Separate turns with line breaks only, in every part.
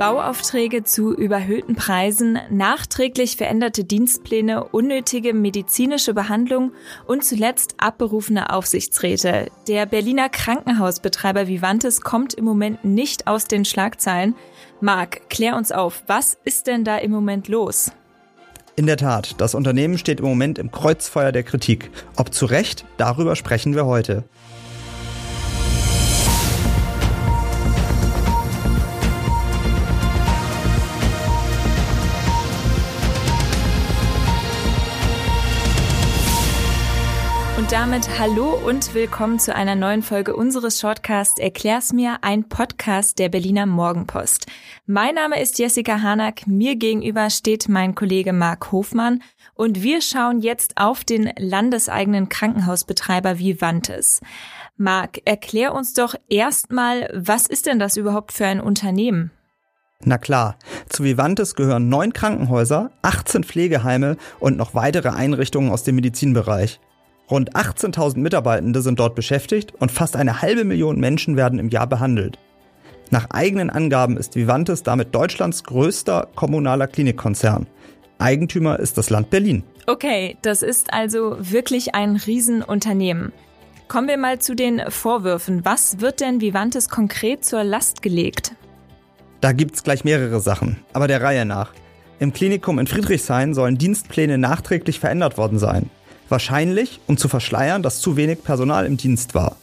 Bauaufträge zu überhöhten Preisen, nachträglich veränderte Dienstpläne, unnötige medizinische Behandlung und zuletzt abberufene Aufsichtsräte. Der Berliner Krankenhausbetreiber Vivantes kommt im Moment nicht aus den Schlagzeilen. Marc, klär uns auf, was ist denn da im Moment los?
In der Tat, das Unternehmen steht im Moment im Kreuzfeuer der Kritik. Ob zu Recht, darüber sprechen wir heute.
Und damit hallo und willkommen zu einer neuen Folge unseres Shortcasts Erklär's mir, ein Podcast der Berliner Morgenpost. Mein Name ist Jessica Hanack, mir gegenüber steht mein Kollege Marc Hofmann und wir schauen jetzt auf den landeseigenen Krankenhausbetreiber Vivantes. Marc, erklär uns doch erstmal, was ist denn das überhaupt für ein Unternehmen?
Na klar, zu Vivantes gehören neun Krankenhäuser, 18 Pflegeheime und noch weitere Einrichtungen aus dem Medizinbereich. Rund 18.000 Mitarbeitende sind dort beschäftigt und fast eine halbe Million Menschen werden im Jahr behandelt. Nach eigenen Angaben ist Vivantes damit Deutschlands größter kommunaler Klinikkonzern. Eigentümer ist das Land Berlin.
Okay, das ist also wirklich ein Riesenunternehmen. Kommen wir mal zu den Vorwürfen. Was wird denn Vivantes konkret zur Last gelegt?
Da gibt's gleich mehrere Sachen, aber der Reihe nach. Im Klinikum in Friedrichshain sollen Dienstpläne nachträglich verändert worden sein. Wahrscheinlich, um zu verschleiern, dass zu wenig Personal im Dienst war.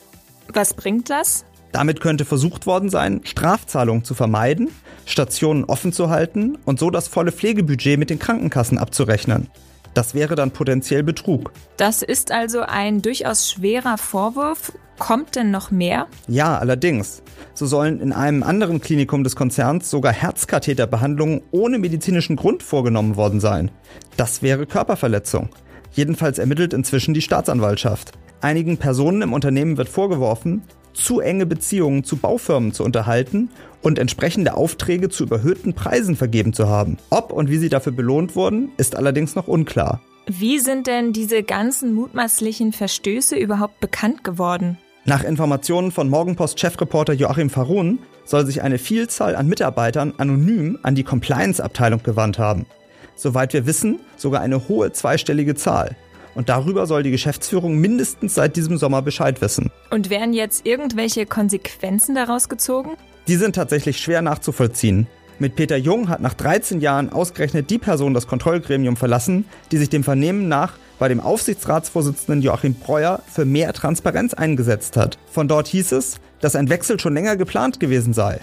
Was bringt das?
Damit könnte versucht worden sein, Strafzahlungen zu vermeiden, Stationen offen zu halten und so das volle Pflegebudget mit den Krankenkassen abzurechnen. Das wäre dann potenziell Betrug.
Das ist also ein durchaus schwerer Vorwurf. Kommt denn noch mehr?
Ja, allerdings. So sollen in einem anderen Klinikum des Konzerns sogar Herzkatheterbehandlungen ohne medizinischen Grund vorgenommen worden sein. Das wäre Körperverletzung. Jedenfalls ermittelt inzwischen die Staatsanwaltschaft. Einigen Personen im Unternehmen wird vorgeworfen, zu enge Beziehungen zu Baufirmen zu unterhalten und entsprechende Aufträge zu überhöhten Preisen vergeben zu haben. Ob und wie sie dafür belohnt wurden, ist allerdings noch unklar.
Wie sind denn diese ganzen mutmaßlichen Verstöße überhaupt bekannt geworden?
Nach Informationen von Morgenpost-Chefreporter Joachim Farun soll sich eine Vielzahl an Mitarbeitern anonym an die Compliance-Abteilung gewandt haben soweit wir wissen, sogar eine hohe zweistellige Zahl. Und darüber soll die Geschäftsführung mindestens seit diesem Sommer Bescheid wissen.
Und werden jetzt irgendwelche Konsequenzen daraus gezogen?
Die sind tatsächlich schwer nachzuvollziehen. Mit Peter Jung hat nach 13 Jahren ausgerechnet die Person das Kontrollgremium verlassen, die sich dem Vernehmen nach bei dem Aufsichtsratsvorsitzenden Joachim Breuer für mehr Transparenz eingesetzt hat. Von dort hieß es, dass ein Wechsel schon länger geplant gewesen sei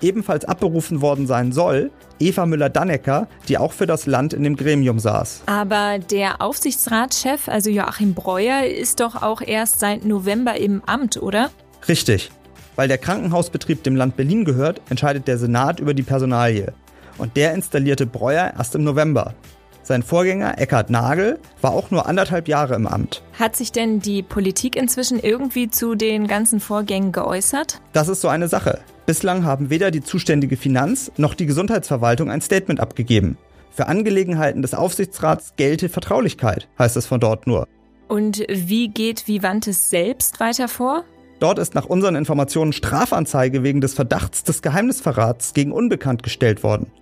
ebenfalls abberufen worden sein soll, Eva Müller-Dannecker, die auch für das Land in dem Gremium saß.
Aber der Aufsichtsratschef, also Joachim Breuer, ist doch auch erst seit November im Amt, oder?
Richtig. Weil der Krankenhausbetrieb dem Land Berlin gehört, entscheidet der Senat über die Personalie. Und der installierte Breuer erst im November. Sein Vorgänger Eckhard Nagel war auch nur anderthalb Jahre im Amt.
Hat sich denn die Politik inzwischen irgendwie zu den ganzen Vorgängen geäußert?
Das ist so eine Sache. Bislang haben weder die zuständige Finanz noch die Gesundheitsverwaltung ein Statement abgegeben. Für Angelegenheiten des Aufsichtsrats gelte Vertraulichkeit, heißt es von dort nur.
Und wie geht Vivantes selbst weiter vor?
Dort ist nach unseren Informationen Strafanzeige wegen des Verdachts des Geheimnisverrats gegen Unbekannt gestellt worden.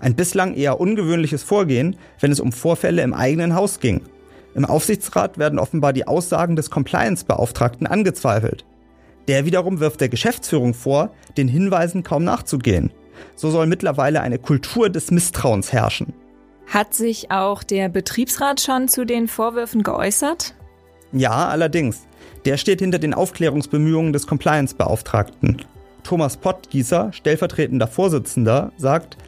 Ein bislang eher ungewöhnliches Vorgehen, wenn es um Vorfälle im eigenen Haus ging. Im Aufsichtsrat werden offenbar die Aussagen des Compliance-Beauftragten angezweifelt. Der wiederum wirft der Geschäftsführung vor, den Hinweisen kaum nachzugehen. So soll mittlerweile eine Kultur des Misstrauens herrschen.
Hat sich auch der Betriebsrat schon zu den Vorwürfen geäußert?
Ja, allerdings. Der steht hinter den Aufklärungsbemühungen des Compliance-Beauftragten. Thomas Pottgießer, stellvertretender Vorsitzender, sagt,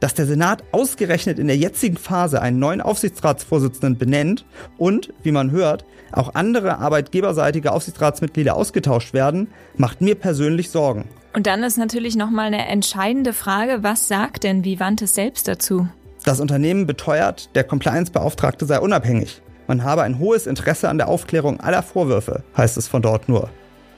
dass der Senat ausgerechnet in der jetzigen Phase einen neuen Aufsichtsratsvorsitzenden benennt und, wie man hört, auch andere arbeitgeberseitige Aufsichtsratsmitglieder ausgetauscht werden, macht mir persönlich Sorgen.
Und dann ist natürlich nochmal eine entscheidende Frage, was sagt denn Vivantes selbst dazu?
Das Unternehmen beteuert, der Compliance-Beauftragte sei unabhängig. Man habe ein hohes Interesse an der Aufklärung aller Vorwürfe, heißt es von dort nur.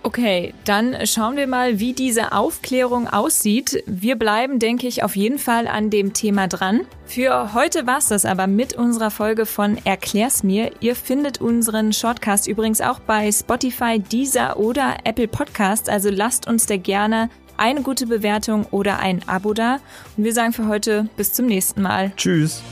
Okay, dann schauen wir mal, wie diese Aufklärung aussieht. Wir bleiben, denke ich, auf jeden Fall an dem Thema dran. Für heute war's das aber mit unserer Folge von Erklär's mir. Ihr findet unseren Shortcast übrigens auch bei Spotify, Deezer oder Apple Podcasts, also lasst uns da gerne eine gute Bewertung oder ein Abo da. Und wir sagen für heute bis zum nächsten Mal.
Tschüss.